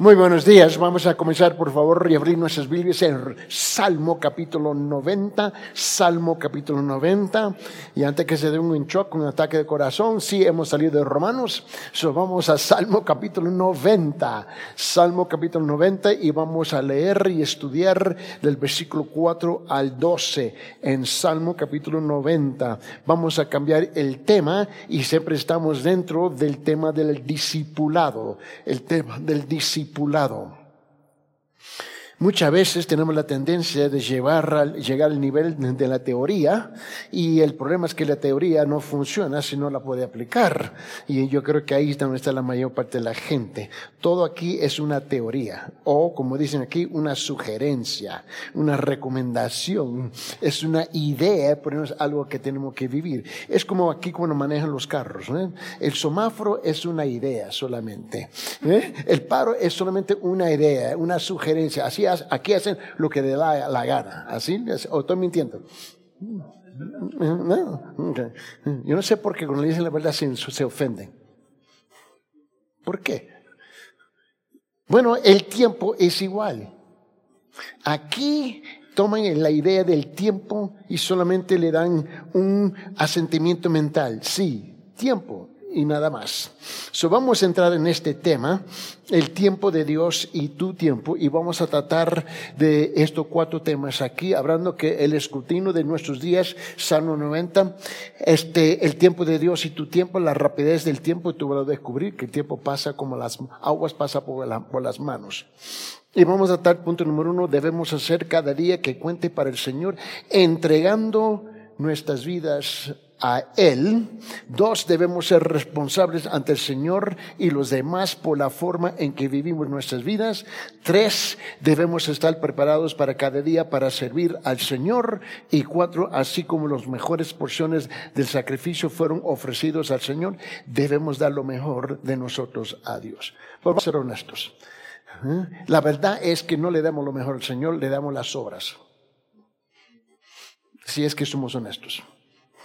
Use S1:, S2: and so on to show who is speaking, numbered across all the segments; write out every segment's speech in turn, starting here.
S1: Muy buenos días. Vamos a comenzar, por favor, y abrir nuestras Biblias en Salmo capítulo 90. Salmo capítulo 90. Y antes que se dé un shock, un ataque de corazón, sí hemos salido de Romanos. So vamos a Salmo capítulo 90. Salmo capítulo 90 y vamos a leer y estudiar del versículo 4 al 12 en Salmo capítulo 90. Vamos a cambiar el tema y siempre estamos dentro del tema del discipulado. El tema del discipulado discipulado. Muchas veces tenemos la tendencia de llevar, llegar al nivel de la teoría y el problema es que la teoría no funciona si no la puede aplicar. Y yo creo que ahí es donde está la mayor parte de la gente. Todo aquí es una teoría o, como dicen aquí, una sugerencia, una recomendación, es una idea, pero no es algo que tenemos que vivir. Es como aquí cuando manejan los carros. El semáforo es una idea solamente. ¿eh? El paro es solamente una idea, una sugerencia. Así aquí hacen lo que le da la gana. ¿Así? ¿O estoy mintiendo? Yo no sé por qué cuando le dicen la verdad se, se ofenden. ¿Por qué? Bueno, el tiempo es igual. Aquí toman la idea del tiempo y solamente le dan un asentimiento mental. Sí, tiempo y nada más. So, vamos a entrar en este tema, el tiempo de Dios y tu tiempo, y vamos a tratar de estos cuatro temas aquí, hablando que el escrutinio de nuestros días, Salmo 90, este, el tiempo de Dios y tu tiempo, la rapidez del tiempo, y tú vas a descubrir que el tiempo pasa como las aguas pasan por, por las manos. Y vamos a tratar, punto número uno, debemos hacer cada día que cuente para el Señor, entregando nuestras vidas a Él. Dos, debemos ser responsables ante el Señor y los demás por la forma en que vivimos nuestras vidas. Tres, debemos estar preparados para cada día para servir al Señor. Y cuatro, así como las mejores porciones del sacrificio fueron ofrecidos al Señor, debemos dar lo mejor de nosotros a Dios. Vamos a ser honestos. ¿Eh? La verdad es que no le damos lo mejor al Señor, le damos las obras. Si es que somos honestos.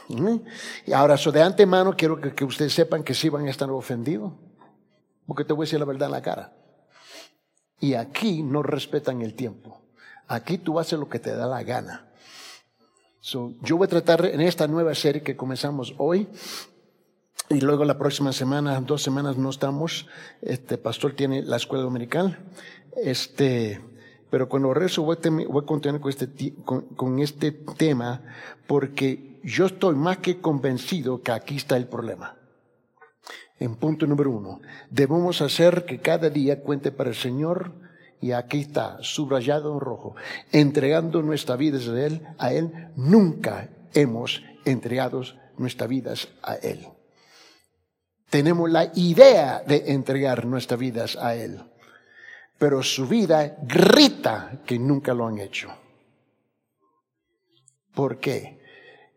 S1: Y ahora, eso de antemano, quiero que, ustedes sepan que sí van a estar ofendidos, porque te voy a decir la verdad en la cara. Y aquí no respetan el tiempo. Aquí tú haces lo que te da la gana. yo voy a tratar en esta nueva serie que comenzamos hoy, y luego la próxima semana, dos semanas no estamos, este pastor tiene la escuela dominical, este, pero cuando rezo voy a, voy a continuar con este, con este tema, porque yo estoy más que convencido que aquí está el problema. En punto número uno, debemos hacer que cada día cuente para el Señor y aquí está, subrayado en rojo, entregando nuestras vidas a Él, a Él, nunca hemos entregado nuestras vidas a Él. Tenemos la idea de entregar nuestras vidas a Él, pero su vida grita que nunca lo han hecho. ¿Por qué?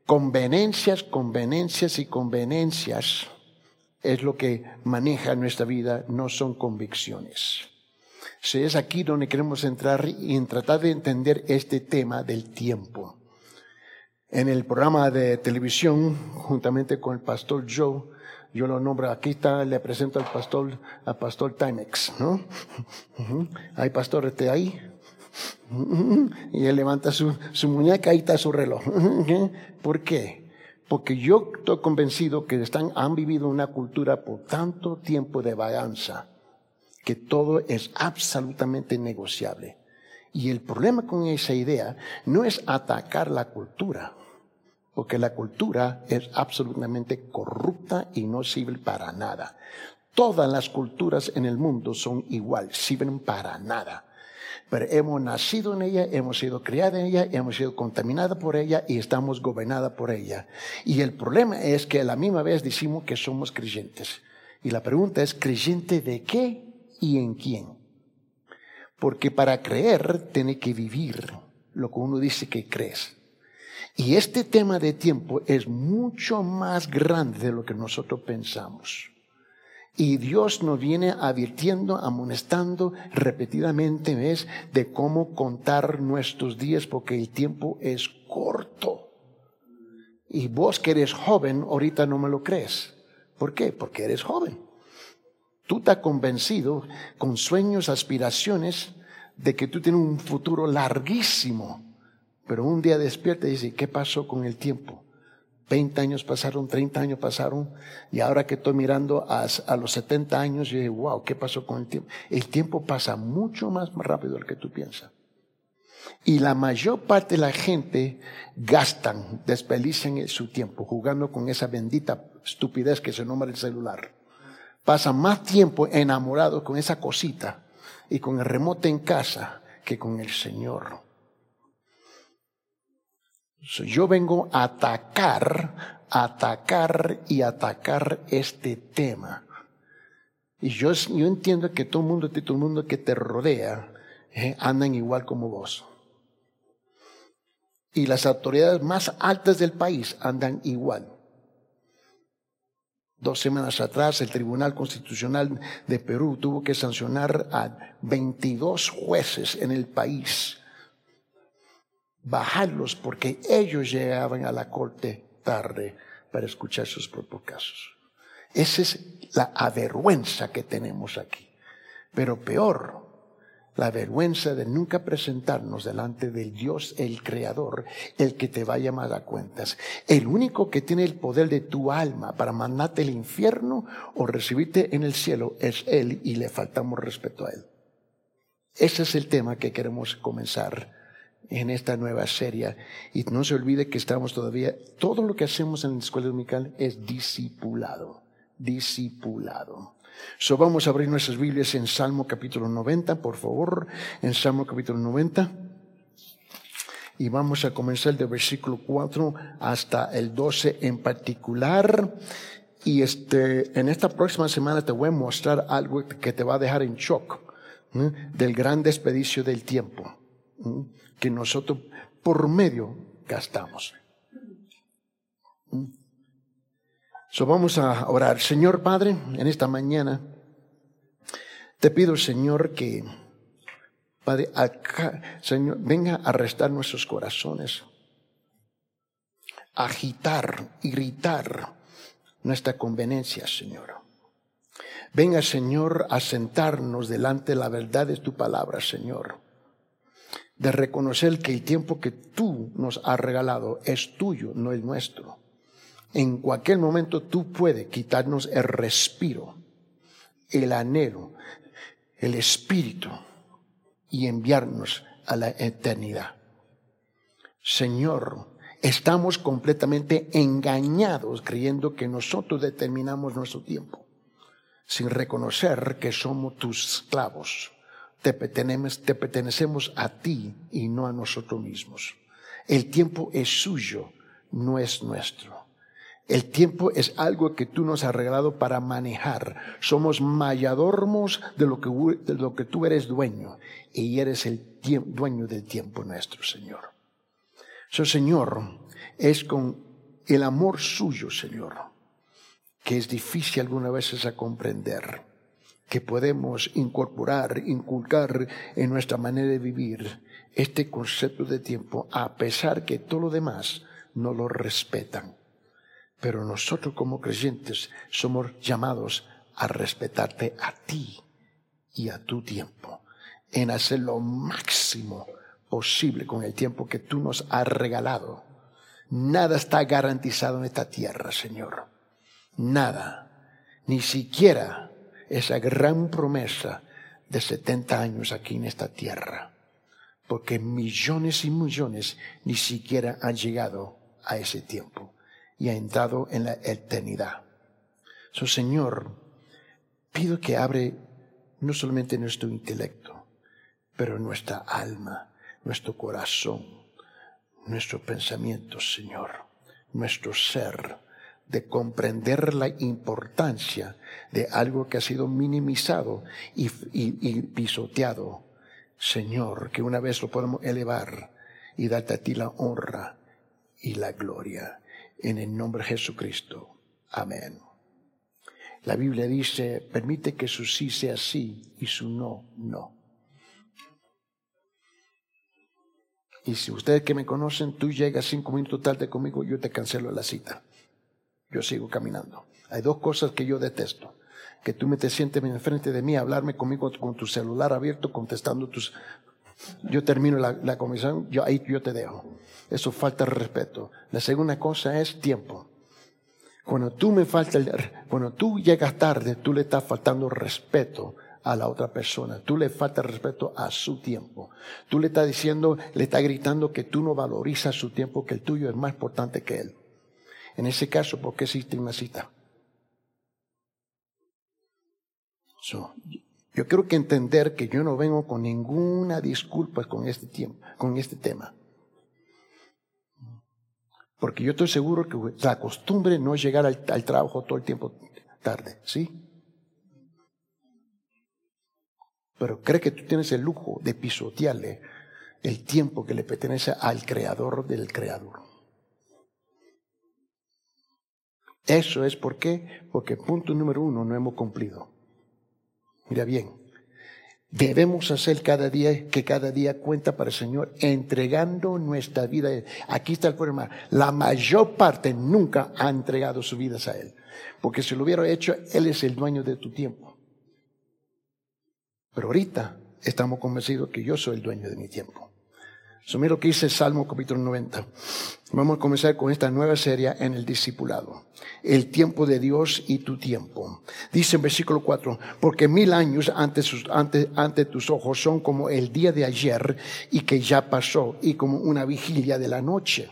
S1: Convenencias, convenencias y convenencias es lo que maneja nuestra vida, no son convicciones. Si es aquí donde queremos entrar y tratar de entender este tema del tiempo. En el programa de televisión, juntamente con el pastor Joe, yo lo nombro, aquí está, le presento al pastor, al pastor Timex, ¿no? Hay pastor, este ahí. Y él levanta su, muñeca, ahí está su reloj. ¿Por qué? Porque yo estoy convencido que están, han vivido una cultura por tanto tiempo de vaganza que todo es absolutamente negociable. Y el problema con esa idea no es atacar la cultura, porque la cultura es absolutamente corrupta y no sirve para nada. Todas las culturas en el mundo son igual, sirven para nada pero hemos nacido en ella, hemos sido criados en ella, hemos sido contaminados por ella y estamos gobernados por ella. Y el problema es que a la misma vez decimos que somos creyentes. Y la pregunta es, ¿creyente de qué y en quién? Porque para creer tiene que vivir lo que uno dice que crees. Y este tema de tiempo es mucho más grande de lo que nosotros pensamos. Y Dios nos viene advirtiendo, amonestando repetidamente, ¿ves? De cómo contar nuestros días porque el tiempo es corto. Y vos que eres joven, ahorita no me lo crees. ¿Por qué? Porque eres joven. Tú estás convencido con sueños, aspiraciones de que tú tienes un futuro larguísimo, pero un día despierta y dice, ¿qué pasó con el tiempo? 20 años pasaron, 30 años pasaron, y ahora que estoy mirando a, los 70 años, yo digo, wow, ¿qué pasó con el tiempo? El tiempo pasa mucho más rápido de lo que tú piensas. Y la mayor parte de la gente gastan, desperdician su tiempo jugando con esa bendita estupidez que se nombra el celular. Pasan más tiempo enamorados con esa cosita y con el remote en casa que con el Señor. Yo vengo a atacar, atacar y atacar este tema. Y yo, yo entiendo que todo el mundo, todo el mundo que te rodea, eh, andan igual como vos. Y las autoridades más altas del país andan igual. Dos semanas atrás, el Tribunal Constitucional de Perú tuvo que sancionar a 22 jueces en el país bajarlos porque ellos llegaban a la corte tarde para escuchar sus propios casos. Esa es la avergüenza que tenemos aquí. Pero peor, la vergüenza de nunca presentarnos delante del Dios, el Creador, el que te va a llamar a cuentas. El único que tiene el poder de tu alma para mandarte al infierno o recibirte en el cielo es Él y le faltamos respeto a Él. Ese es el tema que queremos comenzar en esta nueva serie. Y no se olvide que estamos todavía, todo lo que hacemos en la escuela dominical es discipulado, discipulado. So vamos a abrir nuestras Biblias en Salmo capítulo 90, por favor, en Salmo capítulo 90. Y vamos a comenzar del versículo 4 hasta el 12 en particular. Y este, en esta próxima semana te voy a mostrar algo que te va a dejar en shock del gran despedicio del tiempo que nosotros por medio gastamos. So vamos a orar. Señor Padre, en esta mañana te pido, Señor, que Padre, Señor, venga a arrestar nuestros corazones, agitar, irritar nuestra conveniencia, Señor. Venga, Señor, a sentarnos delante de la verdad de tu palabra, Señor de reconocer que el tiempo que tú nos has regalado es tuyo, no es nuestro. En cualquier momento tú puedes quitarnos el respiro, el anhelo, el espíritu y enviarnos a la eternidad. Señor, estamos completamente engañados creyendo que nosotros determinamos nuestro tiempo, sin reconocer que somos tus esclavos te pertenecemos, a ti y no a nosotros mismos. El tiempo es suyo, no es nuestro. El tiempo es algo que tú nos has regalado para manejar. Somos mayadormos de lo que, de lo que tú eres dueño y eres el dueño del tiempo nuestro, Señor. So, Señor, es con el amor suyo, Señor, que es difícil algunas veces a comprender que podemos incorporar, inculcar en nuestra manera de vivir este concepto de tiempo, a pesar que todo lo demás no lo respetan. Pero nosotros como creyentes somos llamados a respetarte a ti y a tu tiempo, en hacer lo máximo posible con el tiempo que tú nos has regalado. Nada está garantizado en esta tierra, Señor. Nada. Ni siquiera esa gran promesa de 70 años aquí en esta tierra, porque millones y millones ni siquiera han llegado a ese tiempo y han entrado en la eternidad. So, Señor, pido que abre no solamente nuestro intelecto, pero nuestra alma, nuestro corazón, nuestro pensamiento, Señor, nuestro ser de comprender la importancia de algo que ha sido minimizado y, pisoteado. Señor, que una vez lo podemos elevar y darte a ti la honra y la gloria. En el nombre de Jesucristo. Amén. La Biblia dice, permite que su sí sea sí y su no, no. Y si ustedes que me conocen, tú llegas cinco minutos tarde conmigo, yo te cancelo la cita yo sigo caminando. Hay dos cosas que yo detesto. que tú me te sientes enfrente de mí hablarme conmigo con tu celular abierto contestando tus... Yo termino la, la conversación, yo, ahí yo te dejo. Eso falta respeto. La segunda cosa es tiempo. Cuando tú me falta, cuando tú llegas tarde, tú le estás faltando respeto a la otra persona. Tú le falta respeto a su tiempo. Tú le estás diciendo, le estás gritando que tú no valorizas su tiempo, que el tuyo es más importante que él. En ese caso, ¿por qué existe una cita? yo quiero que entender que yo no vengo con ninguna disculpa con este este tema. Porque yo estoy seguro que la costumbre no es llegar al, al trabajo todo el tiempo tarde, ¿sí? Pero cree que tú tienes el lujo de pisotearle el tiempo que le pertenece al creador del creador. Eso es por qué, porque punto número uno no hemos cumplido. Mira bien, debemos hacer cada día que cada día cuenta para el Señor, entregando nuestra vida. Aquí está el problema. La mayor parte nunca ha entregado sus vidas a Él. Porque si lo hubiera hecho, Él es el dueño de tu tiempo. Pero ahorita estamos convencidos que yo soy el dueño de mi tiempo. Eso mira lo que dice Salmo capítulo 90. Vamos a comenzar con esta nueva serie en el discipulado. El tiempo de Dios y tu tiempo. Dice en versículo 4, porque mil años ante, ante tus ojos son como el día de ayer y que ya pasó y como una vigilia de la noche.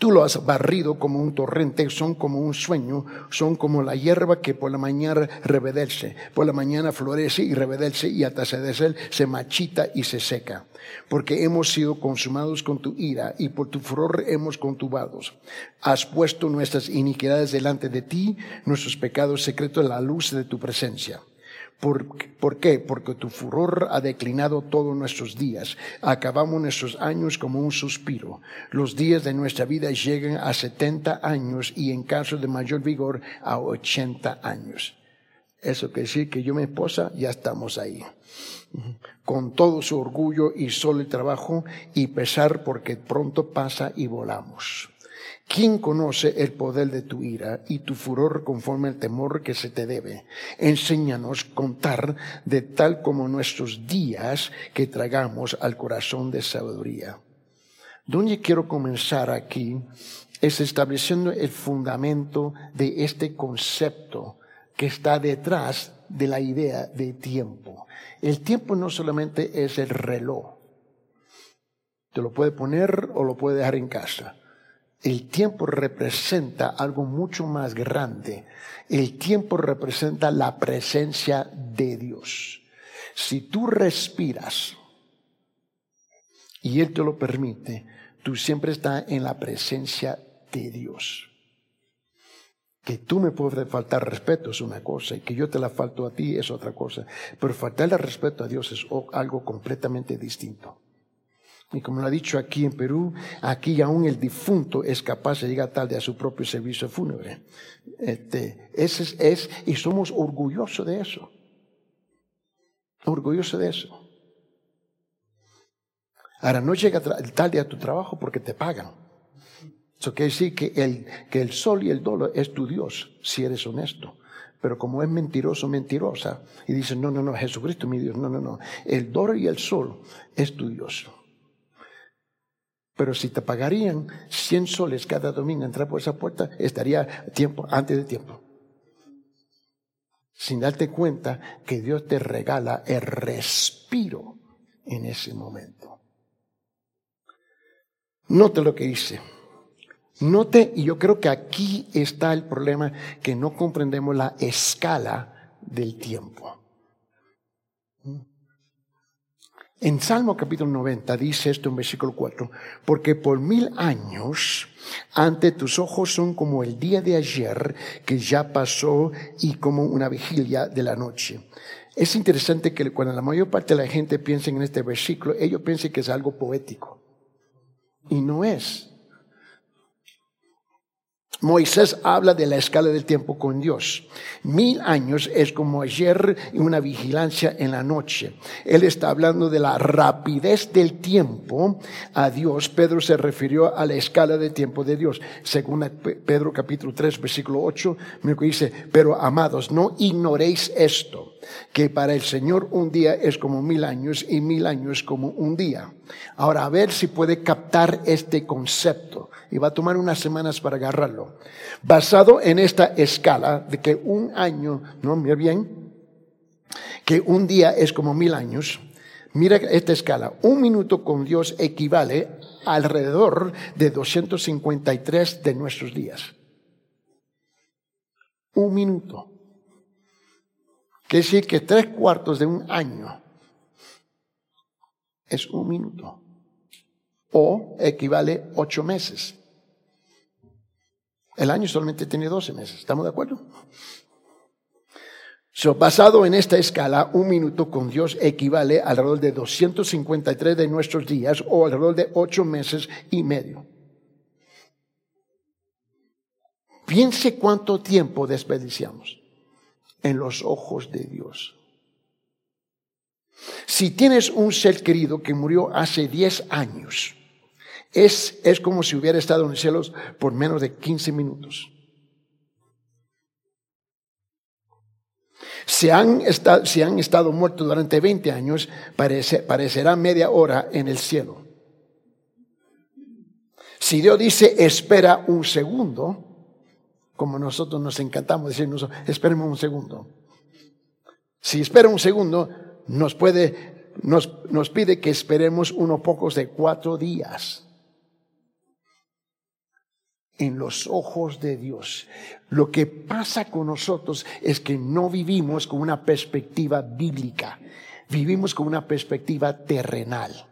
S1: Tú lo has barrido como un torrente, son como un sueño, son como la hierba que por la mañana revedece, por la mañana florece y revedece y hasta se se machita y se seca. Porque hemos sido consumados con tu ira y por tu furor hemos contubados. Has puesto nuestras iniquidades delante de ti, nuestros pecados secretos la luz de tu presencia. ¿Por, qué? Porque tu furor ha declinado todos nuestros días. Acabamos nuestros años como un suspiro. Los días de nuestra vida llegan a 70 años y en caso de mayor vigor a 80 años. Eso quiere decir que yo y mi esposa ya estamos ahí. Con todo su orgullo y solo trabajo y pesar porque pronto pasa y volamos. ¿Quién conoce el poder de tu ira y tu furor conforme al temor que se te debe? Enséñanos contar de tal como nuestros días que tragamos al corazón de sabiduría. Donde quiero comenzar aquí es estableciendo el fundamento de este concepto que está detrás de la idea de tiempo. El tiempo no solamente es el reloj. Te lo puede poner o lo puede dejar en casa. El tiempo representa algo mucho más grande. El tiempo representa la presencia de Dios. Si tú respiras y Él te lo permite, tú siempre estás en la presencia de Dios. Que tú me puedes faltar respeto es una cosa y que yo te la falto a ti es otra cosa. Pero faltarle respeto a Dios es algo completamente distinto. Y como lo ha dicho aquí en Perú, aquí aún el difunto es capaz de llegar tarde a su propio servicio fúnebre. Este, ese es, y somos orgullosos de eso. Orgullosos de eso. Ahora, no llega tarde a tu trabajo porque te pagan. Eso quiere decir que el, que el sol y el dólar es tu Dios, si eres honesto. Pero como es mentiroso, mentirosa, y dice, no, no, no, Jesucristo mi Dios, no, no, no. El dólar y el sol es tu Dios. Pero si te pagarían 100 soles cada domingo entrar por esa puerta, estaría tiempo, antes de tiempo. Sin darte cuenta que Dios te regala el respiro en ese momento. Note lo que dice. Note, y yo creo que aquí está el problema, que no comprendemos la escala del tiempo. En Salmo capítulo 90 dice esto en versículo 4, porque por mil años ante tus ojos son como el día de ayer que ya pasó y como una vigilia de la noche. Es interesante que cuando la mayor parte de la gente piensa en este versículo, ellos piensan que es algo poético. Y no es. Moisés habla de la escala del tiempo con Dios. Mil años es como ayer y una vigilancia en la noche. Él está hablando de la rapidez del tiempo a Dios. Pedro se refirió a la escala del tiempo de Dios. Según Pedro capítulo 3, versículo 8, me dice, pero amados, no ignoréis esto, que para el Señor un día es como mil años y mil años como un día. Ahora, a ver si puede captar este concepto y va a tomar unas semanas para agarrarlo. Basado en esta escala de que un año, no, mira bien, que un día es como mil años, mira esta escala, un minuto con Dios equivale alrededor de 253 de nuestros días. Un minuto. Quiere decir que tres cuartos de un año es un minuto. O equivale ocho meses. El año solamente tiene 12 meses. ¿Estamos de acuerdo? So, basado en esta escala, un minuto con Dios equivale alrededor de 253 de nuestros días o alrededor de 8 meses y medio. Piense cuánto tiempo desperdiciamos en los ojos de Dios. Si tienes un ser querido que murió hace 10 años, es, es como si hubiera estado en los cielos por menos de 15 minutos. Si han, estado, si han estado muertos durante 20 años, parecerá media hora en el cielo. Si Dios dice espera un segundo, como nosotros nos encantamos decirnos, espéreme un segundo. Si espera un segundo, nos puede, nos, nos pide que esperemos unos pocos de cuatro días en los ojos de Dios. Lo que pasa con nosotros es que no vivimos con una perspectiva bíblica, vivimos con una perspectiva terrenal.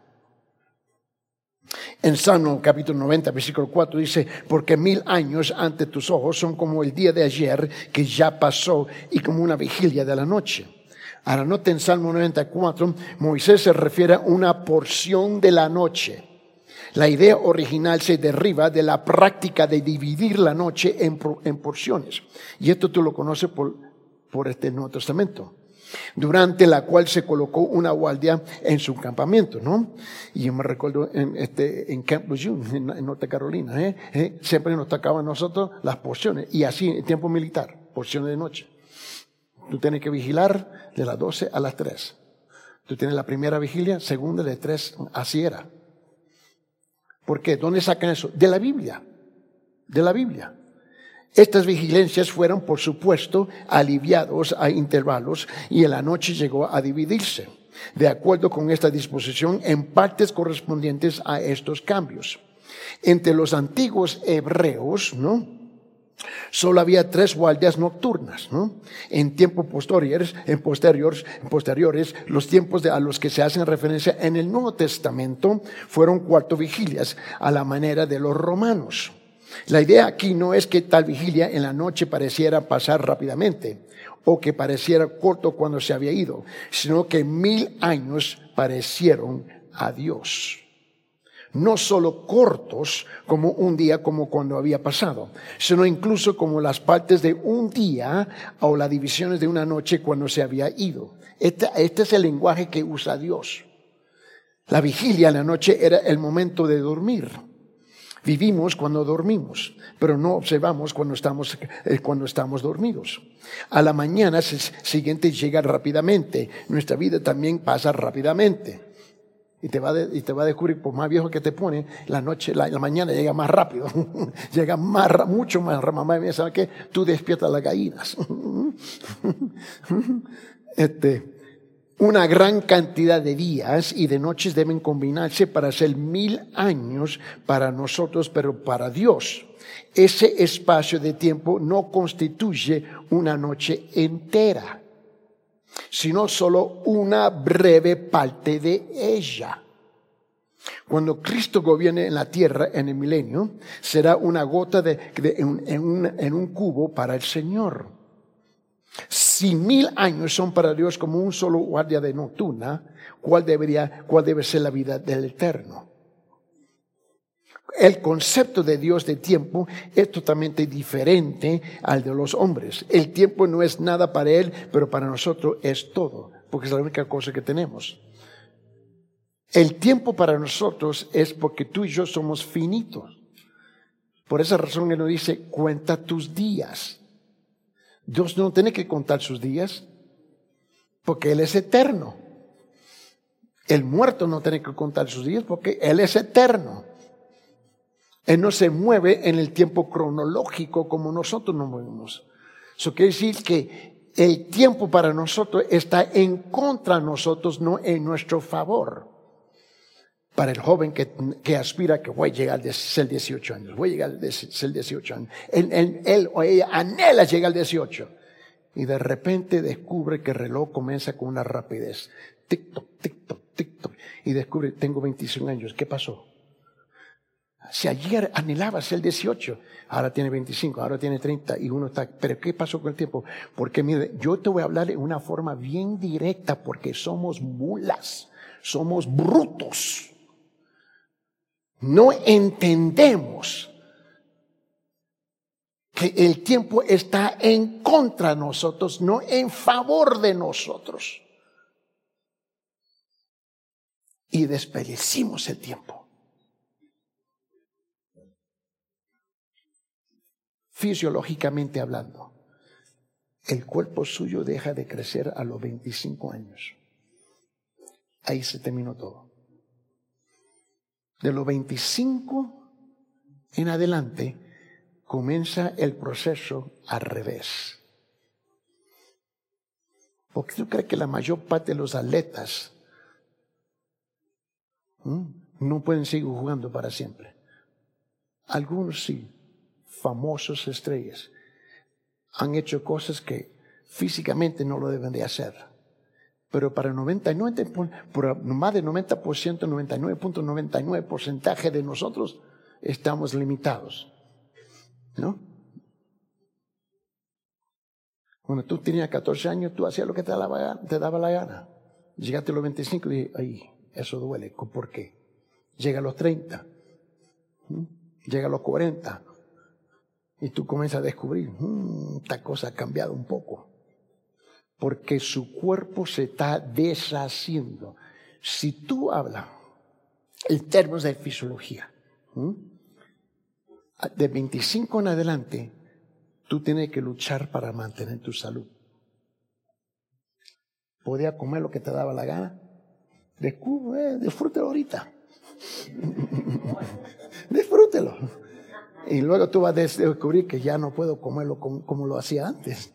S1: En Salmo capítulo 90, versículo 4 dice, porque mil años ante tus ojos son como el día de ayer que ya pasó y como una vigilia de la noche. Ahora noten en Salmo 94, Moisés se refiere a una porción de la noche. La idea original se derriba de la práctica de dividir la noche en, porciones. Y esto tú lo conoces por, por este Nuevo Testamento durante la cual se colocó una guardia en su campamento, ¿no? Y yo me recuerdo en, este, en Camp Lejeune, en, Norte Carolina, ¿eh? ¿eh? siempre nos tocaban nosotros las porciones, y así en tiempo militar, porciones de noche. Tú tienes que vigilar de las 12 a las 3. Tú tienes la primera vigilia, segunda de 3, así era. ¿Por qué? ¿Dónde sacan eso? De la Biblia. De la Biblia. Estas vigilancias fueron, por supuesto, aliviados a intervalos y en la noche llegó a dividirse, de acuerdo con esta disposición, en partes correspondientes a estos cambios. Entre los antiguos hebreos, ¿no? Solo había tres guardias nocturnas, ¿no? En tiempos posteriores, en posteriores, en posteriores, los tiempos a los que se hacen referencia en el Nuevo Testamento fueron cuatro vigilias, a la manera de los romanos. La idea aquí no es que tal vigilia en la noche pareciera pasar rápidamente o que pareciera corto cuando se había ido, sino que mil años parecieron a Dios no solo cortos como un día como cuando había pasado, sino incluso como las partes de un día o las divisiones de una noche cuando se había ido. Este, este, es el lenguaje que usa Dios. La vigilia en la noche era el momento de dormir. Vivimos cuando dormimos, pero no observamos cuando estamos, eh, cuando estamos dormidos. A la mañana siguiente llega rápidamente. Nuestra vida también pasa rápidamente. Y te, va y te va a descubrir, por más viejo que te pone, la noche, la, mañana llega más rápido. llega más, mucho más. Mamá ¿sabe qué? Tú despiertas las gallinas. este, una gran cantidad de días y de noches deben combinarse para hacer mil años para nosotros, pero para Dios. Ese espacio de tiempo no constituye una noche entera sino solo una breve parte de ella. Cuando Cristo gobierne en la tierra en el milenio, será una gota de, en, un, cubo para el Señor. Si mil años son para Dios como un solo guardia de nocturna, ¿cuál, debería, cuál debe ser la vida del Eterno? El concepto de Dios de tiempo es totalmente diferente al de los hombres. El tiempo no es nada para Él, pero para nosotros es todo, porque es la única cosa que tenemos. El tiempo para nosotros es porque tú y yo somos finitos. Por esa razón Él nos dice, cuenta tus días. Dios no tiene que contar sus días, porque Él es eterno. El muerto no tiene que contar sus días, porque Él es eterno. Él no se mueve en el tiempo cronológico como nosotros nos movemos. Eso quiere decir que el tiempo para nosotros está en contra de nosotros, no en nuestro favor para el joven que, aspira que voy a llegar a ser 18 años, voy a llegar a ser 18 años. Él, o ella anhela llegar al 18. Y de repente descubre que el reloj comienza con una rapidez. Tic-toc, tic-toc, tic-toc. Y descubre, tengo 25 años. ¿Qué pasó? Si ayer anhelaba ser 18, ahora tiene 25, ahora tiene 30 y uno está, pero ¿qué pasó con el tiempo? Porque mire, yo te voy a hablar de una forma bien directa porque somos mulas, somos brutos no entendemos que el tiempo está en contra de nosotros, no en favor de nosotros. Y desperdicimos el tiempo. Fisiológicamente hablando, el cuerpo suyo deja de crecer a los 25 años. Ahí se terminó todo de los 25 en adelante, comienza el proceso al revés. Porque tú crees que la mayor parte de los atletas no pueden seguir jugando para siempre. Algunos sí, famosos estrellas, han hecho cosas que físicamente no lo deben de hacer pero para el 99, por más del 90%, 99.99 porcentaje de nosotros estamos limitados. ¿No? Cuando tú tenías 14 años, tú hacías lo que te daba, te daba la gana. Llegaste a los 25 y dije, ay, eso duele. ¿Por qué? Llega a los 30, llega a los 40, y tú comienzas a descubrir, mm, esta cosa ha cambiado un poco porque su cuerpo se está deshaciendo. Si tú hablas en términos de fisiología, de 25 en adelante, tú tienes que luchar para mantener tu salud. Podía comer lo que te daba la gana. Descubre, eh, disfrútelo ahorita. disfrútelo. Y luego tú vas a descubrir que ya no puedo comerlo como, lo hacía antes.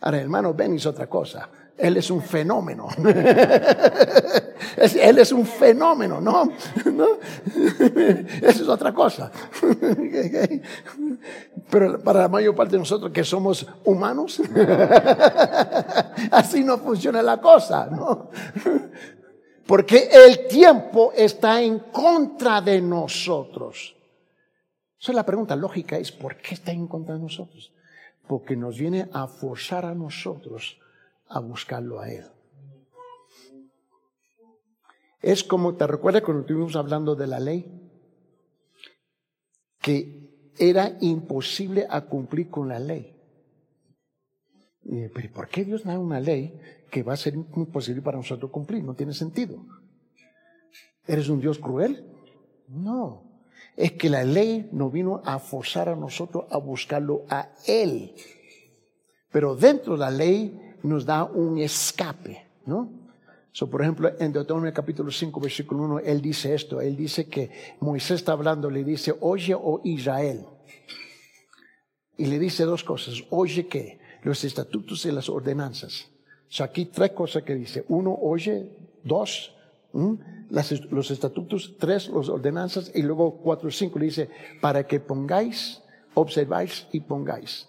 S1: Ahora, hermano Ben es otra cosa. Él es un fenómeno. Él es un fenómeno, ¿no? ¿no? Eso es otra cosa. Pero para la mayor parte de nosotros que somos humanos, así no funciona la cosa, ¿no? Porque el tiempo está en contra de nosotros. Entonces la pregunta lógica es, ¿por qué está en contra de nosotros? Porque nos viene a forzar a nosotros a buscarlo a Él. Es como, ¿te recuerdas cuando estuvimos hablando de la ley? Que era imposible a cumplir con la ley. Pero ¿por qué Dios da una ley que va a ser imposible para nosotros cumplir? No tiene sentido. ¿Eres un Dios cruel? No es que la ley no vino a forzar a nosotros a buscarlo a Él. Pero dentro de la ley nos da un escape, ¿no? So, por ejemplo, en Deuteronomio capítulo 5, versículo 1, Él dice esto, Él dice que Moisés está hablando, le dice, oye, oh Israel. Y le dice dos cosas, oye qué, los estatutos y las ordenanzas. So, aquí tres cosas que dice, uno, oye, dos, los estatutos, tres, las ordenanzas, y luego cuatro, cinco, le dice, para que pongáis, observáis y pongáis.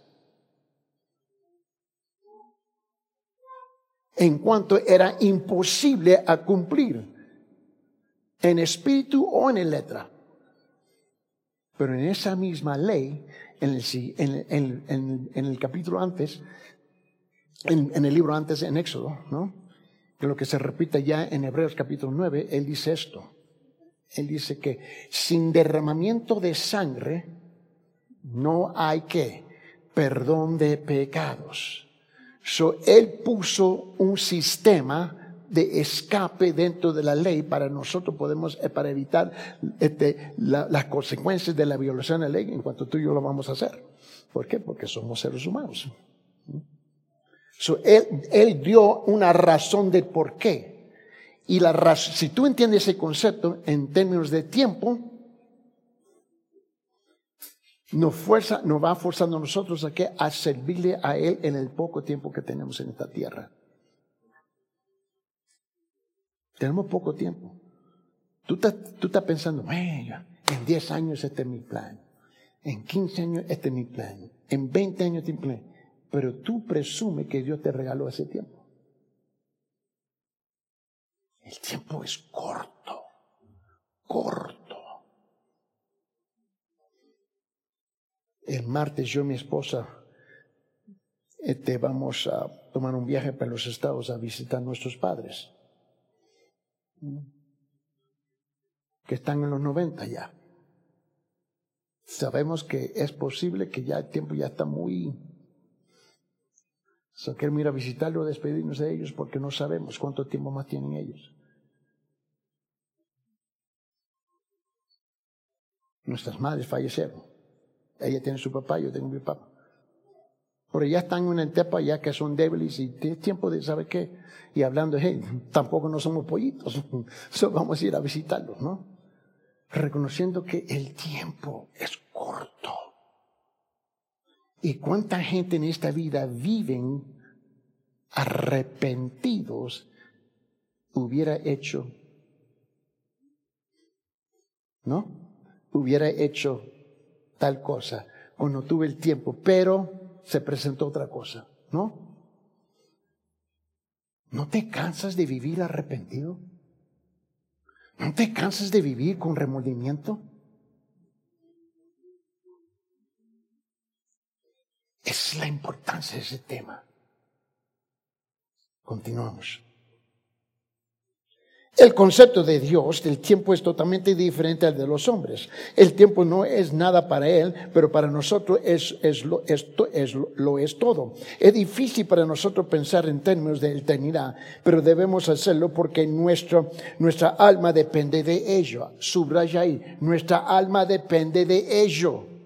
S1: En cuanto era imposible a cumplir, en espíritu o en letra. Pero en esa misma ley, en el, en el capítulo antes, en, el libro antes, en Éxodo, ¿no? Lo que se repite ya en Hebreos capítulo 9, él dice esto. Él dice que sin derramamiento de sangre no hay que perdón de pecados. So, él puso un sistema de escape dentro de la ley para nosotros podemos eh, para evitar este, las consecuencias de la violación de la ley en cuanto tú y yo lo vamos a hacer. ¿Por qué? Porque somos seres humanos. So, él, dio una razón de por qué. Y la si tú entiendes ese concepto en términos de tiempo, nos, fuerza, va forzando a nosotros a, que, a servirle a Él en el poco tiempo que tenemos en esta tierra. Tenemos poco tiempo. Tú estás, pensando, en 10 años este es mi plan. En 15 años este es mi plan. En 20 años este es mi plan. Pero tú presumes que Dios te regaló ese tiempo. El tiempo es corto, corto. El martes yo y mi esposa este, vamos a tomar un viaje para los estados a visitar a nuestros padres, que están en los 90 ya. Sabemos que es posible que ya el tiempo ya está muy... So, queremos ir a visitarlo, despedirnos de ellos porque no sabemos cuánto tiempo más tienen ellos. Nuestras madres fallecieron. Ella tiene su papá, yo tengo mi papá. Pero ya están en una etapa ya que son débiles y tiene tiempo de saber qué. Y hablando hey, tampoco no somos pollitos, solo vamos a ir a visitarlos, ¿no? Reconociendo que el tiempo es corto. Y cuánta gente en esta vida viven arrepentidos hubiera hecho, ¿no? hubiera hecho tal cosa o no tuve el tiempo, pero se presentó otra cosa, ¿no? ¿No te cansas de vivir arrepentido? ¿No te cansas de vivir con remordimiento? Es la importancia de ese tema. Continuamos. El concepto de Dios del tiempo es totalmente diferente al de los hombres. El tiempo no es nada para Él, pero para nosotros es, es, lo, es, todo. Es difícil para nosotros pensar en términos de eternidad, pero debemos hacerlo porque nuestro, nuestra alma depende de ello. Subraya ahí, nuestra alma depende de ello.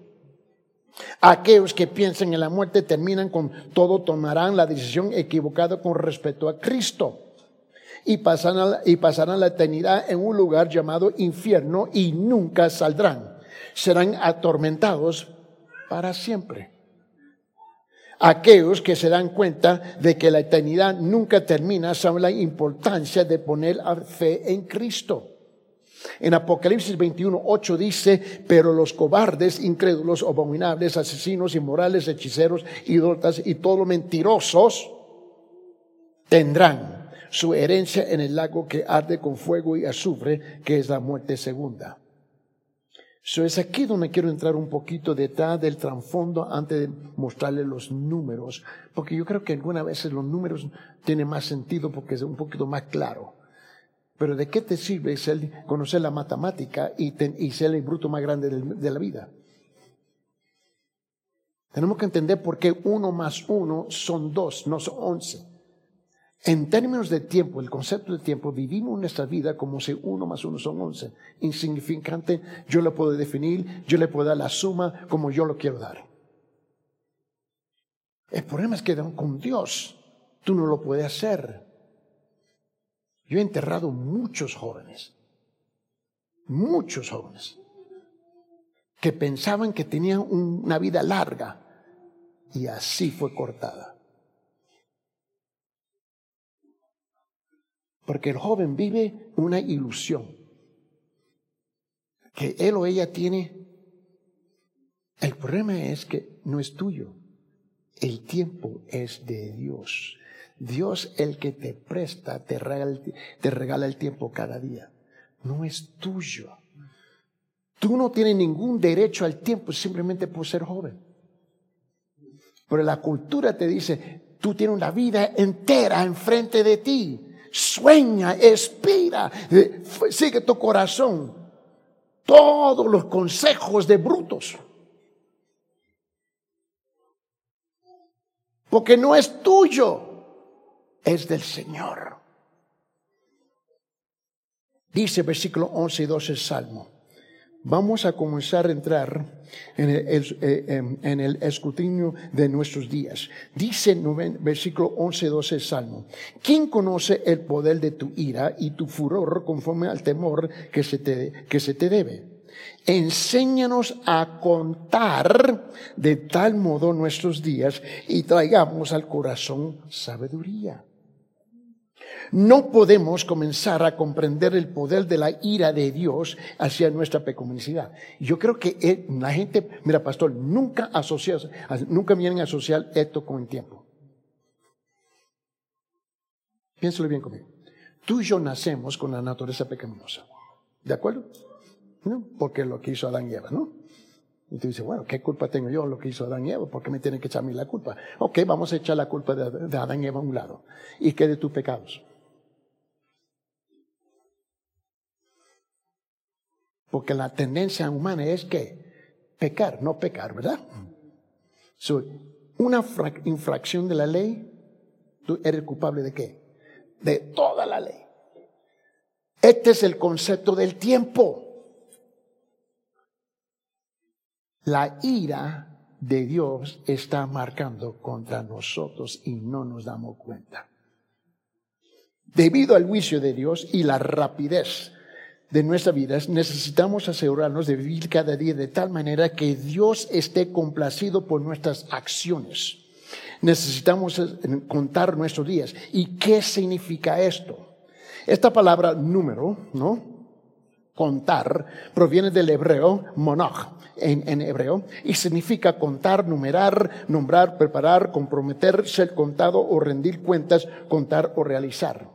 S1: Aquellos que piensan en la muerte terminan con todo, tomarán la decisión equivocada con respecto a Cristo y pasarán, y pasarán la eternidad en un lugar llamado infierno y nunca saldrán. Serán atormentados para siempre. Aquellos que se dan cuenta de que la eternidad nunca termina saben la importancia de poner la fe en Cristo. En Apocalipsis 21, 8 dice, pero los cobardes, incrédulos, abominables, asesinos, inmorales, hechiceros, idólatras y todos los mentirosos tendrán su herencia en el lago que arde con fuego y azufre, que es la muerte segunda. Eso es aquí donde quiero entrar un poquito detrás del trasfondo antes de mostrarle los números, porque yo creo que algunas veces los números tienen más sentido porque es un poquito más claro. Pero ¿de qué te sirve conocer la matemática y, ser el bruto más grande de la vida? Tenemos que entender por qué uno más uno son dos, no son once. En términos de tiempo, el concepto de tiempo, vivimos nuestra vida como si uno más uno son once. Insignificante, yo lo puedo definir, yo le puedo dar la suma como yo lo quiero dar. El problema es que con Dios tú no lo puedes hacer. Yo he enterrado muchos jóvenes, muchos jóvenes, que pensaban que tenían una vida larga y así fue cortada. Porque el joven vive una ilusión que él o ella tiene. El problema es que no es tuyo. El tiempo es de Dios. Dios el que te presta, te regala, el tiempo cada día. No es tuyo. Tú no tienes ningún derecho al tiempo simplemente por ser joven. Pero la cultura te dice, tú tienes una vida entera enfrente de ti sueña, expira, eh, sigue tu corazón. todos los consejos de brutos. Porque no es tuyo, es del Señor. Dice versículo 11 y 12 Salmo. Vamos a comenzar a entrar en el, eh, en el escrutinio de nuestros días. Dice en versículo 11, 12 Salmo. ¿Quién conoce el poder de tu ira y tu furor conforme al temor que se te, que se te debe? Enséñanos a contar de tal modo nuestros días y traigamos al corazón sabiduría. No podemos comenzar a comprender el poder de la ira de Dios hacia nuestra pecaminosidad. Yo creo que la gente, mira pastor, nunca asocia, nunca vienen a asociar esto con el tiempo. Piénsalo bien conmigo. Tú y yo nacemos con la naturaleza pecaminosa. ¿De acuerdo? ¿No? Porque lo que hizo Adán y Eva, ¿no? Y tú dices, bueno, ¿qué culpa tengo yo lo que hizo Adán y Eva? ¿Por qué me tienen que echar a mí la culpa? Ok, vamos a echar la culpa de, de Adán y Eva a un lado. ¿Y qué de tus pecados? Porque la tendencia humana es que pecar, no pecar, ¿verdad? una infracción de la ley, tú eres culpable de qué? De toda la ley. Este es el concepto del tiempo. La ira de Dios está marcando contra nosotros y no nos damos cuenta. Debido al juicio de Dios y la rapidez de nuestra vida, necesitamos asegurarnos de vivir cada día de tal manera que Dios esté complacido por nuestras acciones. Necesitamos eh, contar nuestros días. ¿Y qué significa esto? Esta palabra número, ¿no? Contar, proviene del hebreo monach en, hebreo y significa contar, numerar, nombrar, preparar, comprometer, ser contado o rendir cuentas, contar o realizar.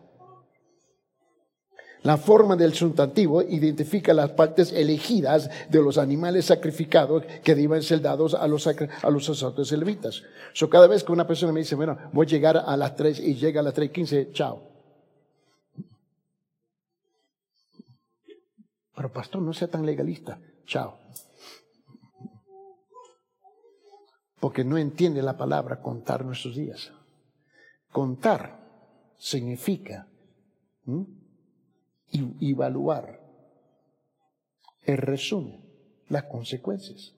S1: La forma del sustantivo identifica las partes elegidas de los animales sacrificados que deben ser dados a los, a los sacerdotes levitas. So, cada vez que una persona me dice, bueno, voy a llegar a las 3 y llega a las 3.15, chao. Pero pastor, no sea tan legalista. Chao. Porque no entiende la palabra contar nuestros días. Contar significa y evaluar el resumen, las consecuencias.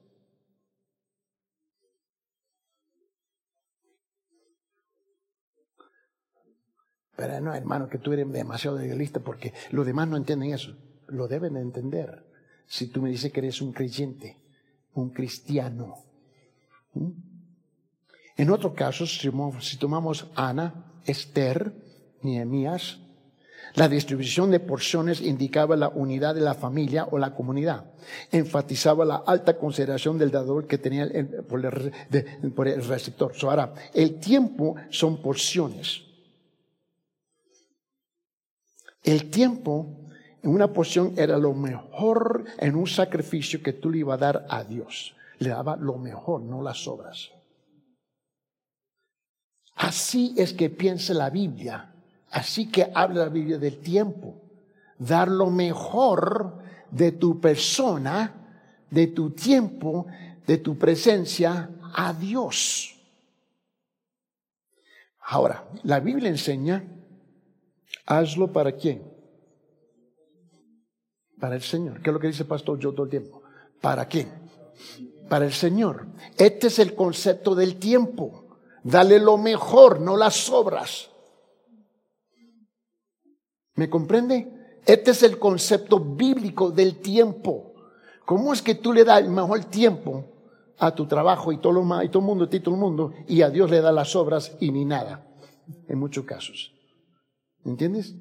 S1: Pero no, hermano, que tú eres demasiado idealista porque los demás no entienden eso. Lo deben entender. Si tú me dices que eres un creyente, un cristiano. En otros casos, si tomamos Ana, Esther, Nehemías, la distribución de porciones indicaba la unidad de la familia o la comunidad. Enfatizaba la alta consideración del dador que tenía por, el, receptor. ahora, el tiempo son porciones. El tiempo en una porción era lo mejor en un sacrificio que tú le ibas a dar a Dios. Le daba lo mejor, no las obras. Así es que piensa la Biblia Así que habla la Biblia del tiempo. Dar lo mejor de tu persona, de tu tiempo, de tu presencia a Dios. Ahora, la Biblia enseña, hazlo para quién? Para el Señor. ¿Qué es lo que dice el pastor yo todo el tiempo? ¿Para quién? Para el Señor. Este es el concepto del tiempo. Dale lo mejor, no las obras. ¿Me comprende? Este es el concepto bíblico del tiempo. ¿Cómo es que tú le das el mejor tiempo a tu trabajo y todo, lo, y todo el mundo, y todo el mundo, y a Dios le da las obras y ni nada? En muchos casos. ¿Entiendes?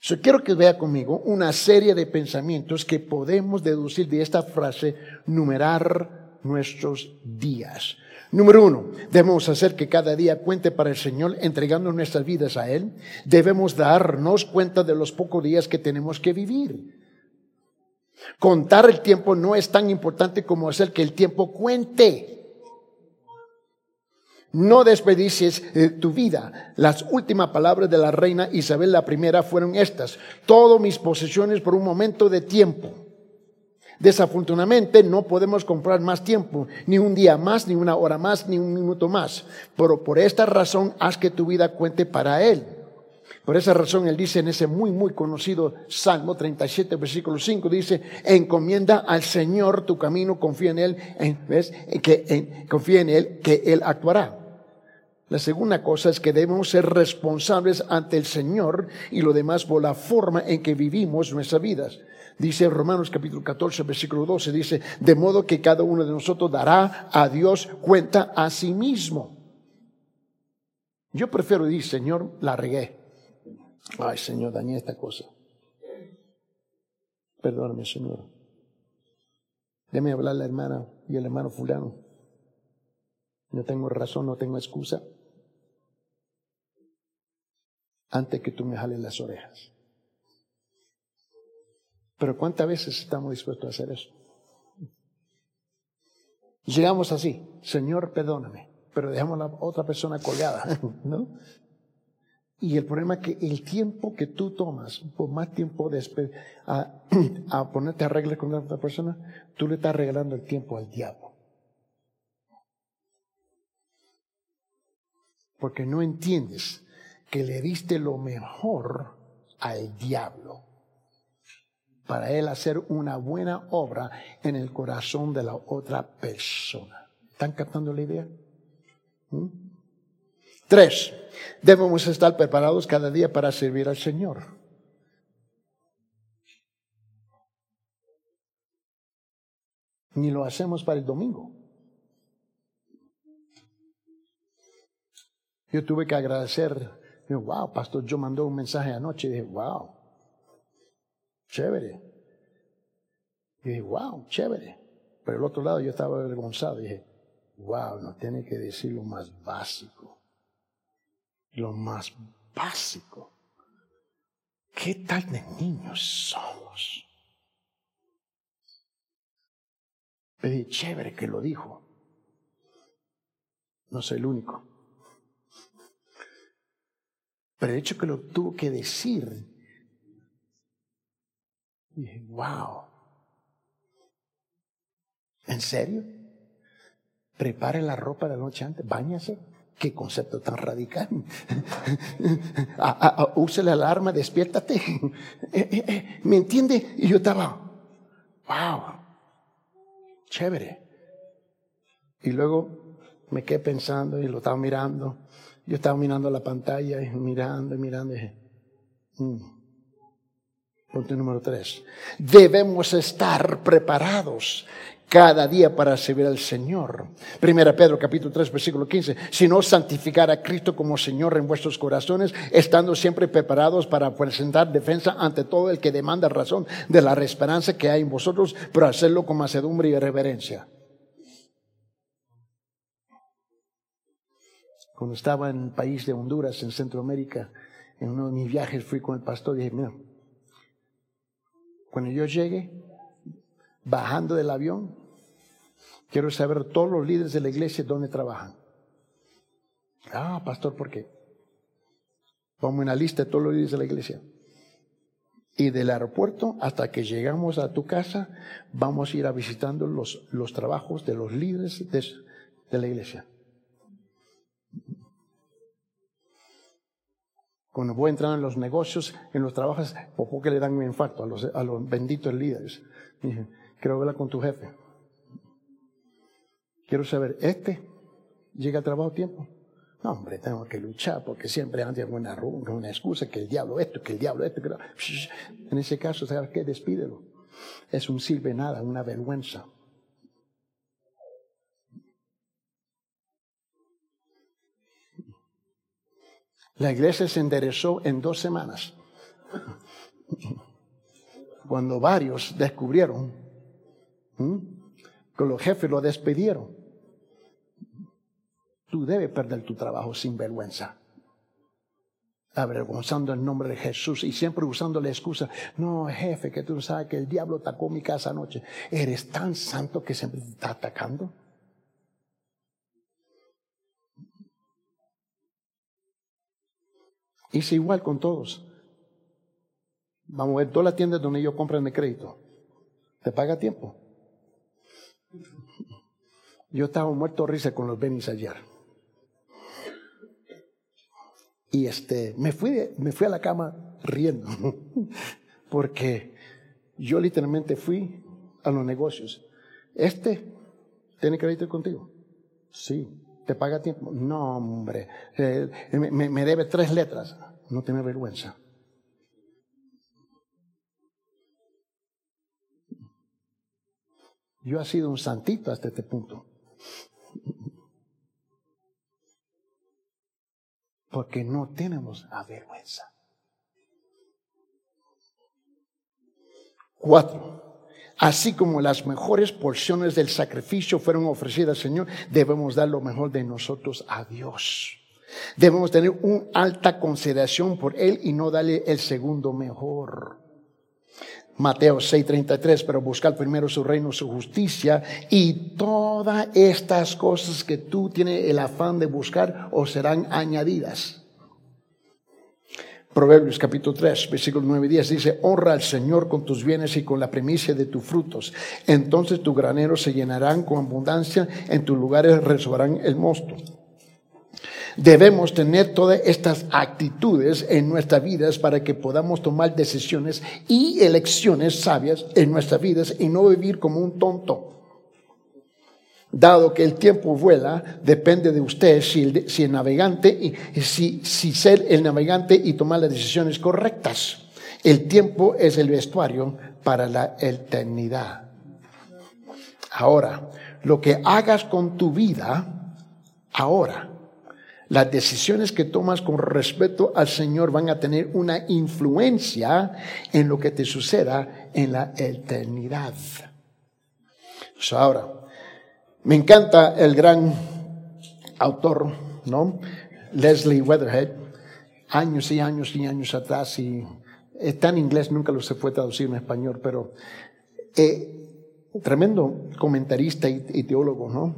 S1: Yo quiero que vea conmigo una serie de pensamientos que podemos deducir de esta frase, numerar nuestros días. Número uno, debemos hacer que cada día cuente para el Señor, entregando nuestras vidas a Él. Debemos darnos cuenta de los pocos días que tenemos que vivir. Contar el tiempo no es tan importante como hacer que el tiempo cuente. No desperdicies eh, tu vida. Las últimas palabras de la reina Isabel primera fueron estas. Todas mis posesiones por un momento de tiempo. Desafortunadamente no podemos comprar más tiempo, ni un día más, ni una hora más, ni un minuto más. Pero por esta razón haz que tu vida cuente para Él. Por esa razón él dice en ese muy, muy conocido Salmo 37, versículo 5, dice, encomienda al Señor tu camino, confía en Él, ¿ves? Que, confía en Él, que Él actuará. La segunda cosa es que debemos ser responsables ante el Señor y lo demás por la forma en que vivimos nuestras vidas. Dice Romanos capítulo 14, versículo 12, dice, de modo que cada uno de nosotros dará a Dios cuenta a sí mismo. Yo prefiero decir, Señor, la regué. Ay, Señor, dañé esta cosa. Perdóname, Señor. Déme hablar la hermana y el hermano fulano. No tengo razón, no tengo excusa antes que tú me jales las orejas. Pero ¿cuántas veces estamos dispuestos a hacer eso? Llegamos así, Señor, perdóname, pero dejamos a la otra persona colgada, ¿no? Y el problema es que el tiempo que tú tomas, por más tiempo de a, a ponerte a con otra persona, tú le estás regalando el tiempo al diablo. Porque no entiendes que le diste lo mejor al diablo para él hacer una buena obra en el corazón de la otra persona. ¿Están captando la idea? ¿Mm? Tres, debemos estar preparados cada día para servir al Señor. Ni lo hacemos para el domingo. Yo tuve que agradecer wow, pastor, yo mandó un mensaje anoche y dije, wow, chévere. Y dije, wow, chévere. Pero el otro lado yo estaba avergonzado dije, wow, nos tiene que decir lo más básico. Lo más básico. ¿Qué tal de niños somos? Pero chévere que lo dijo. No soy el único. Pero el hecho que lo tuvo que decir, dije, wow. ¿En serio? Prepare la ropa de la noche antes, bañase. Qué concepto tan radical. use la alarma, despiértate. Eh, eh, eh, ¿Me entiende? Y yo estaba, wow, chévere. Y luego me quedé pensando y lo estaba mirando. Yo estaba mirando la pantalla y mirando y mirando. Y dije, mm". Punto número tres. Debemos estar preparados cada día para servir al Señor. Primera Pedro capítulo 3 versículo 15. Si no santificar a Cristo como Señor en vuestros corazones, estando siempre preparados para presentar defensa ante todo el que demanda razón de la esperanza que hay en vosotros, pero hacerlo con macedumbre y reverencia. Cuando estaba en el país de Honduras, en Centroamérica, en uno de mis viajes fui con el pastor y dije, mira, cuando yo llegue, bajando del avión, quiero saber todos los líderes de la iglesia dónde trabajan. Ah, pastor, ¿por qué? Pongo una lista de todos los líderes de la iglesia. Y del aeropuerto hasta que llegamos a tu casa, vamos a ir a visitando los, los trabajos de los líderes de la iglesia. Cuando voy entrando en los negocios, en los trabajos, por poco le dan un infarto a los, a los benditos líderes. Dije, quiero hablar con tu jefe. Quiero saber, ¿este llega a trabajo a tiempo? No, hombre, tengo que luchar porque siempre anda una, una excusa, que el diablo esto, que el diablo esto. Que En ese caso, ¿sabes qué? Despídelo. Es un sirve nada, una vergüenza. La iglesia se enderezó en dos semanas. Cuando varios descubrieron que los jefes lo despidieron. Tú debes perder tu trabajo sin vergüenza. Avergonzando el nombre de Jesús y siempre usando la excusa. No, jefe, que tú sabes que el diablo atacó mi casa anoche. Eres tan santo que siempre te está atacando. Hice igual con todos. Vamos a ver todas las tiendas donde ellos compran de crédito. Te paga tiempo. Yo estaba muerto de risa con los Benis ayer. Y este, me fui, me fui a la cama riendo. Porque yo literalmente fui a los negocios. Este tiene crédito contigo. Sí. ¿Te paga tiempo? No, hombre. Eh, me, me debe tres letras. No tiene vergüenza. Yo he sido un santito hasta este punto. Porque no tenemos vergüenza. Cuatro. Así como las mejores porciones del sacrificio fueron ofrecidas al Señor, debemos dar lo mejor de nosotros a Dios. Debemos tener una alta consideración por Él y no darle el segundo mejor. Mateo 6:33, pero buscar primero su reino, su justicia y todas estas cosas que tú tienes el afán de buscar o serán añadidas. Proverbios capítulo 3, versículo 9 y 10 dice, honra al Señor con tus bienes y con la primicia de tus frutos. Entonces tus graneros se llenarán con abundancia, en tus lugares resobarán el mosto. Debemos tener todas estas actitudes en nuestras vidas para que podamos tomar decisiones y elecciones sabias en nuestras vidas y no vivir como un tonto. Dado que el tiempo vuela, depende de usted si el, el navegante y si, si ser el navegante y tomar las decisiones correctas. El tiempo es el vestuario para la eternidad. Ahora, lo que hagas con tu vida, ahora, las decisiones que tomas con respeto al Señor van a tener una influencia en lo que te suceda en la eternidad. ahora, me encanta el gran autor, ¿no? Leslie Weatherhead, años y años y años atrás, y está en inglés, nunca lo se fue traducir en español, pero eh, tremendo comentarista y, y teólogo, ¿no?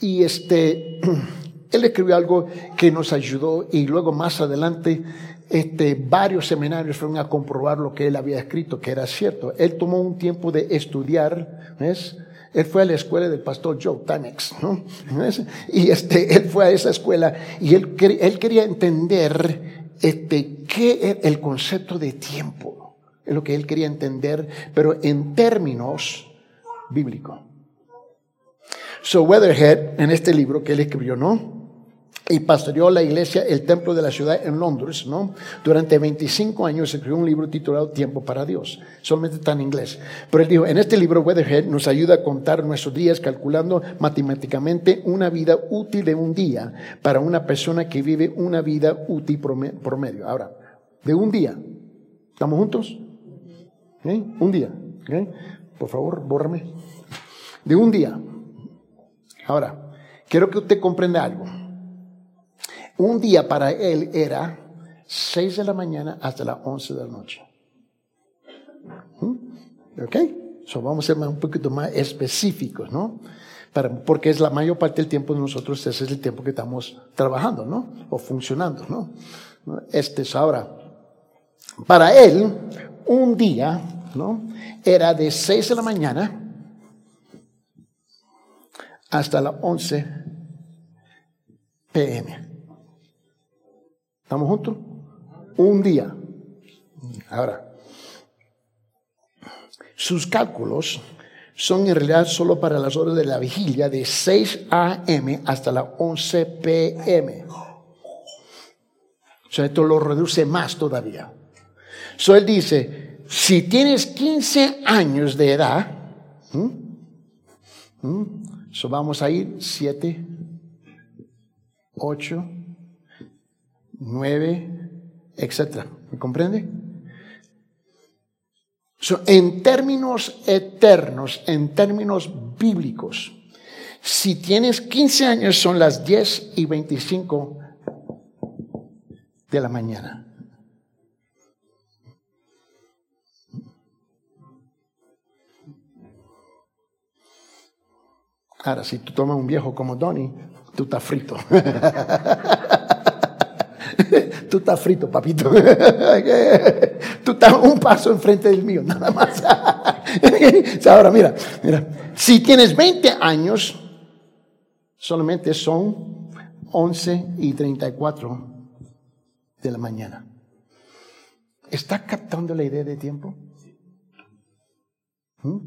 S1: Y este Él escribió algo que nos ayudó y luego más adelante este, varios seminarios fueron a comprobar lo que él había escrito, que era cierto. Él tomó un tiempo de estudiar, ¿ves? Él fue a la escuela del pastor Joe Tanex, ¿no? Y este, él fue a esa escuela y él, él quería entender este, qué es el concepto de tiempo. Es lo que él quería entender, pero en términos bíblicos. So Weatherhead, en este libro que él escribió, ¿no? Y pastoreó la iglesia, el templo de la ciudad en Londres, ¿no? Durante 25 años escribió un libro titulado Tiempo para Dios. Solamente está en inglés. Pero él dijo, en este libro Weatherhead nos ayuda a contar nuestros días calculando matemáticamente una vida útil de un día para una persona que vive una vida útil promedio. Ahora, de un día. ¿Estamos juntos? Un día. Por favor, bórrame. De un día. Ahora, quiero que usted comprenda algo. Un día para él era 6 de la mañana hasta las 11 de la noche. ¿Mm? ¿Ok? So vamos a ser un poquito más específicos, ¿no? Porque es la mayor parte del tiempo de nosotros, ese es el tiempo que estamos trabajando, ¿no? O funcionando, ¿no? Este es ahora. Para él, un día, ¿no? Era de 6 de la mañana hasta las 11 pm. ¿Estamos juntos? Un día. Ahora, sus cálculos son en realidad solo para las horas de la vigilia de 6 a.m. hasta las 11 p.m. O sea, esto lo reduce más todavía. So él dice, si tienes 15 años de edad, so vamos a ir 7, 8, 9, etcétera. ¿Me comprende? en términos eternos, en términos bíblicos, si tienes 15 años son las 10 y 25 de la mañana. Ahora, si tú tomas un viejo como Donnie, tú estás frito. Tú estás frito, papito. Tú estás un paso enfrente del mío, nada más. Ahora, mira, mira. Si tienes 20 años, solamente son 11 y 34 de la mañana. ¿Está captando la idea de tiempo? ¿Mm?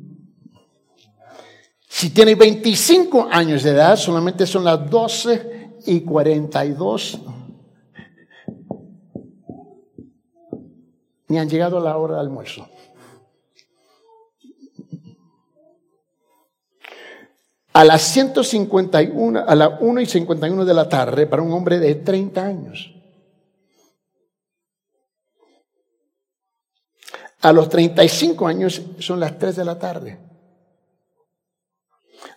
S1: Si tiene 25 años de edad, solamente son las 12 y 42. Ni han llegado a la hora de almuerzo. A las 151, a las 1 y 51 de la tarde para un hombre de 30 años. A los 35 años son las 3 de la tarde.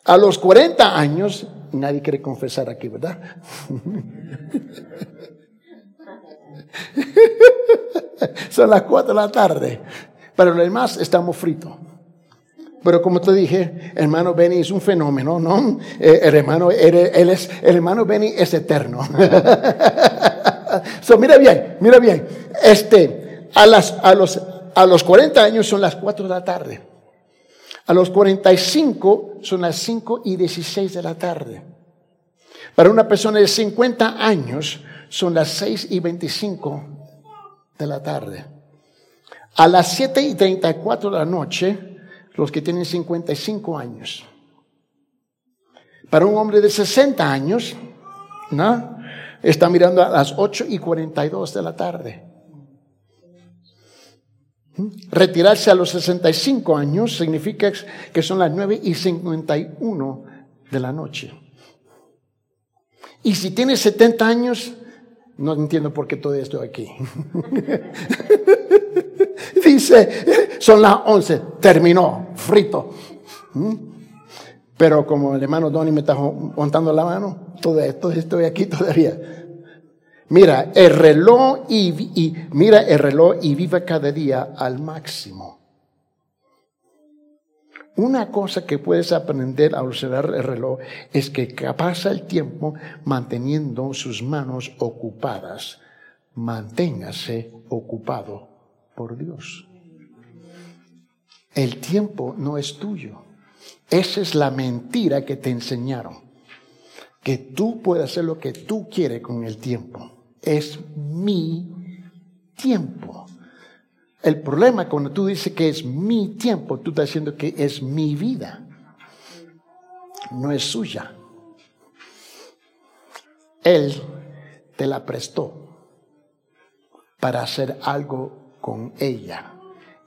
S1: A los 40 años, nadie quiere confesar aquí, ¿verdad? son las 4 de la tarde. Pero lo demás estamos fritos. Pero como te dije, hermano Benny es un fenómeno, ¿no? Eh, el hermano, él, es, el hermano Benny es eterno. so, mira bien, mira bien. Este, a, las, a los a los 40 años son las 4 de la tarde. A los 45 son las 5 y 16 de la tarde. Para una persona de 50 años son las 6 y 25 de la tarde. A las 7 y 34 de la noche, los que tienen 55 años. Para un hombre de 60 años, ¿no? Está mirando a las 8 y 42 de la tarde. Retirarse a los 65 años significa que son las 9 y 51 de la noche. Y si tienes 70 años, no entiendo por qué todavía estoy aquí. Dice, son las 11, terminó, frito. ¿Mm? Pero como el hermano Donny me está montando la mano, todo esto estoy aquí todavía. Mira el reloj y, mira el reloj y vive cada día al máximo. Una cosa que puedes aprender al observar el reloj es que pasa el tiempo manteniendo sus manos ocupadas. Manténgase ocupado por Dios. El tiempo no es tuyo. Esa es la mentira que te enseñaron. Que tú puedes hacer lo que tú quieres con el tiempo es mi tiempo. El problema cuando tú dices que es mi tiempo, tú estás diciendo que es mi vida. No es suya. Él te la prestó para hacer algo con ella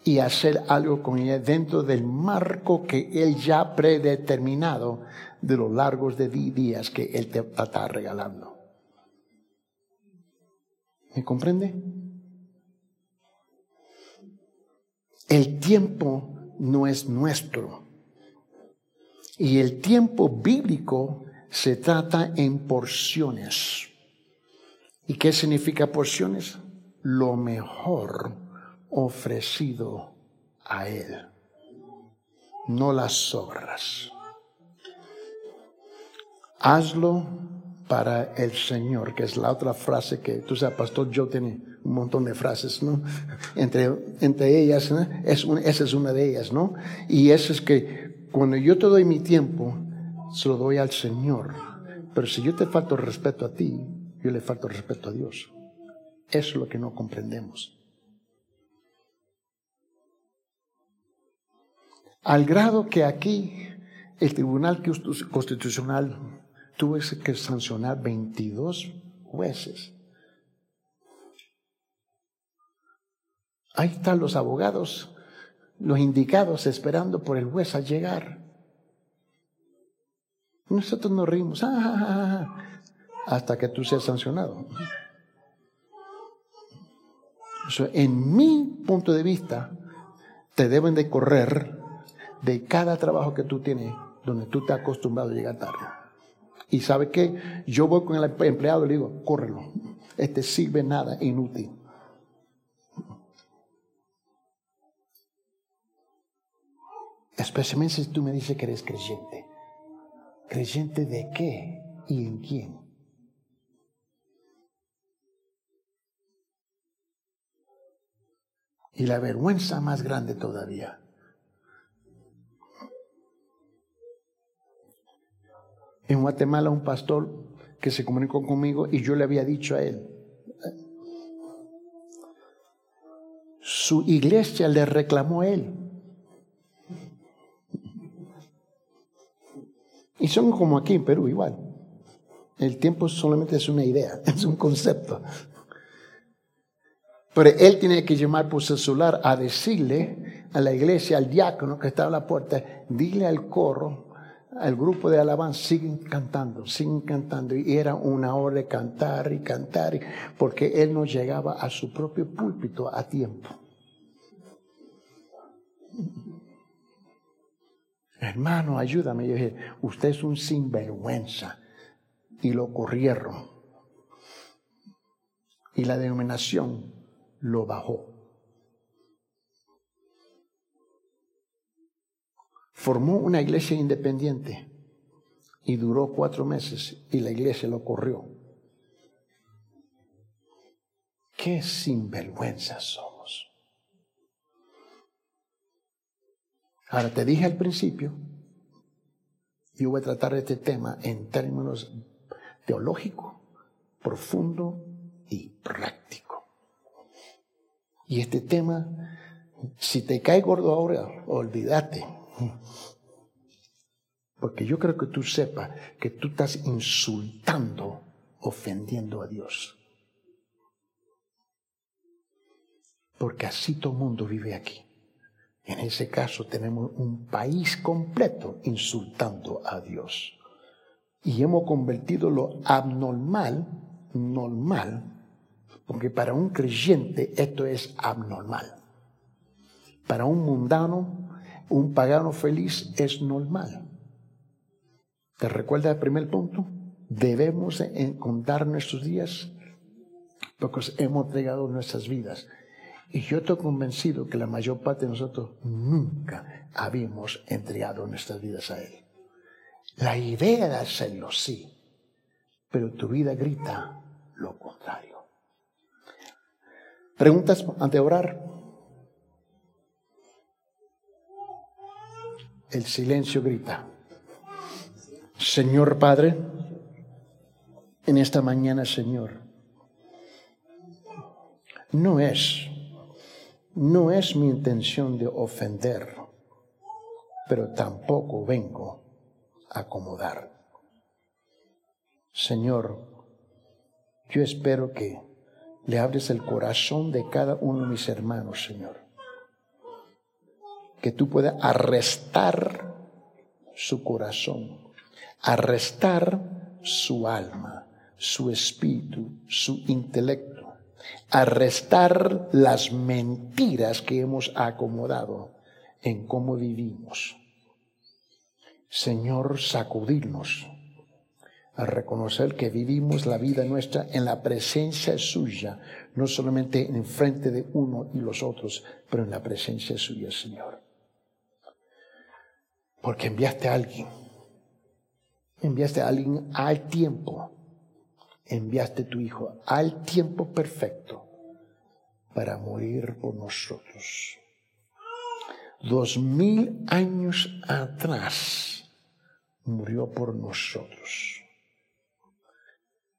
S1: y hacer algo con ella dentro del marco que Él ya predeterminado de los largos de días que Él te está regalando. ¿Me comprende? El tiempo no es nuestro. Y el tiempo bíblico se trata en porciones. ¿Y qué significa porciones? Lo mejor ofrecido a Él, no las sobras. Hazlo para el Señor, que es la otra frase que tú sabes, Pastor Joe tiene un montón de frases, ¿no? Entre, entre ellas, es esa es una de ellas, ¿no? Y eso es que cuando yo te doy mi tiempo, se lo doy al Señor. Pero si yo te falto respeto a ti, yo le falto respeto a Dios. Eso es lo que no comprendemos. Al grado que aquí el Tribunal Constitucional tuve que sancionar 22 jueces. Ahí están los abogados, los indicados esperando por el juez a llegar. Nosotros nos reímos ah, hasta que tú seas sancionado. en mi punto de vista, te deben de correr de cada trabajo que tú tienes, donde tú te has acostumbrado a llegar tarde. Y sabe qué? Yo voy con el empleado y le digo, córrelo. Este sirve nada, inútil. Especialmente si tú me dices que eres creyente. ¿Creyente de qué y en quién? Y la vergüenza más grande todavía en Guatemala un pastor que se comunicó conmigo y yo le había dicho a él, su iglesia le reclamó a él son como aquí en Perú igual. El tiempo solamente es una idea, es un concepto. Pero él tiene que llamar por su celular a decirle a la iglesia, al diácono que está a la puerta, dile al coro, al grupo de alabanza, siguen cantando, siguen cantando. Y era una hora de cantar y cantar, porque él no llegaba a su propio púlpito a tiempo. Hermano, ayúdame. Yo dije, usted es un sinvergüenza. Y lo corrieron. Y la denominación lo bajó. Formó una iglesia independiente y duró cuatro meses y la iglesia lo corrió. Qué sinvergüenzas somos. Ahora te dije al principio, yo voy a tratar este tema en términos teológicos, profundo y práctico. Y este tema, si te cae gordo ahora, olvídate. Porque yo creo que tú sepas que tú estás insultando, ofendiendo a Dios. Porque así todo el mundo vive aquí. En ese caso tenemos un país completo insultando a Dios. Y hemos convertido lo abnormal, normal, porque para un creyente esto es abnormal. Para un mundano, un pagano feliz es normal. ¿Te recuerdas el primer punto? Debemos contar nuestros días porque hemos entregado nuestras vidas. Y yo estoy convencido que la mayor parte de nosotros nunca habíamos entregado nuestras vidas a Él. La idea de hacerlo, sí, pero tu vida grita lo contrario. ¿Preguntas ante orar? El silencio grita. Señor Padre, en esta mañana, Señor, no es, no es mi intención de ofender, pero tampoco vengo a acomodar. Señor, yo espero que le abres el corazón de cada uno de mis hermanos, Señor. Que tú puedas arrestar su corazón, arrestar su alma, su espíritu, su intelecto, arrestar las mentiras que hemos acomodado en cómo vivimos. Señor, sacudirnos a reconocer que vivimos la vida nuestra en la presencia suya, no solamente en frente de uno y los otros, pero en la presencia suya, Señor. Porque enviaste a alguien, enviaste a alguien al tiempo, enviaste tu Hijo al tiempo perfecto para morir por nosotros. Dos mil años atrás murió por nosotros.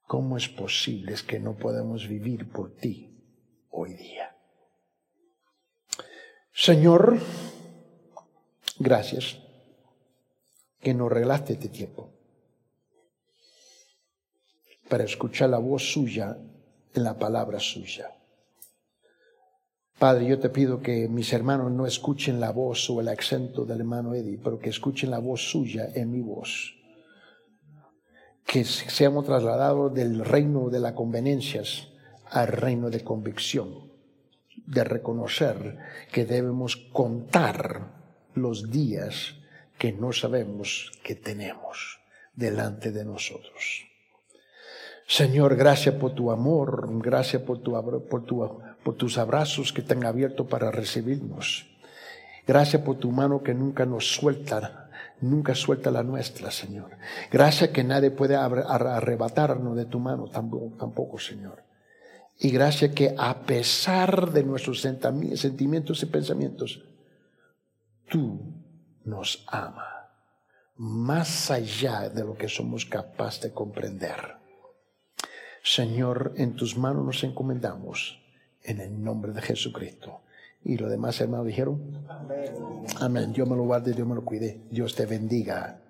S1: ¿Cómo es posible que no podemos vivir por ti hoy día? Señor, gracias que nos regalaste este tiempo para escuchar la voz suya en la palabra suya. Padre, yo te pido que mis hermanos no escuchen la voz o el acento del hermano Eddie, pero que escuchen la voz suya en mi voz que seamos trasladados del reino de las conveniencias al reino de convicción, de reconocer que debemos contar los días que no sabemos que tenemos delante de nosotros. Señor, gracias por tu amor, gracias por, tu, por, tu, por tus abrazos que están abiertos para recibirnos. Gracias por tu mano que nunca nos suelta Nunca suelta la nuestra, Señor. Gracias que nadie puede arrebatarnos de tu mano tampoco, Señor. Y gracias que a pesar de nuestros sentimientos y pensamientos, tú nos amas más allá de lo que somos capaces de comprender. Señor, en tus manos nos encomendamos en el nombre de Jesucristo. Y los demás hermanos dijeron, amén. Dios me lo guarde, Dios me lo cuide. Dios te bendiga.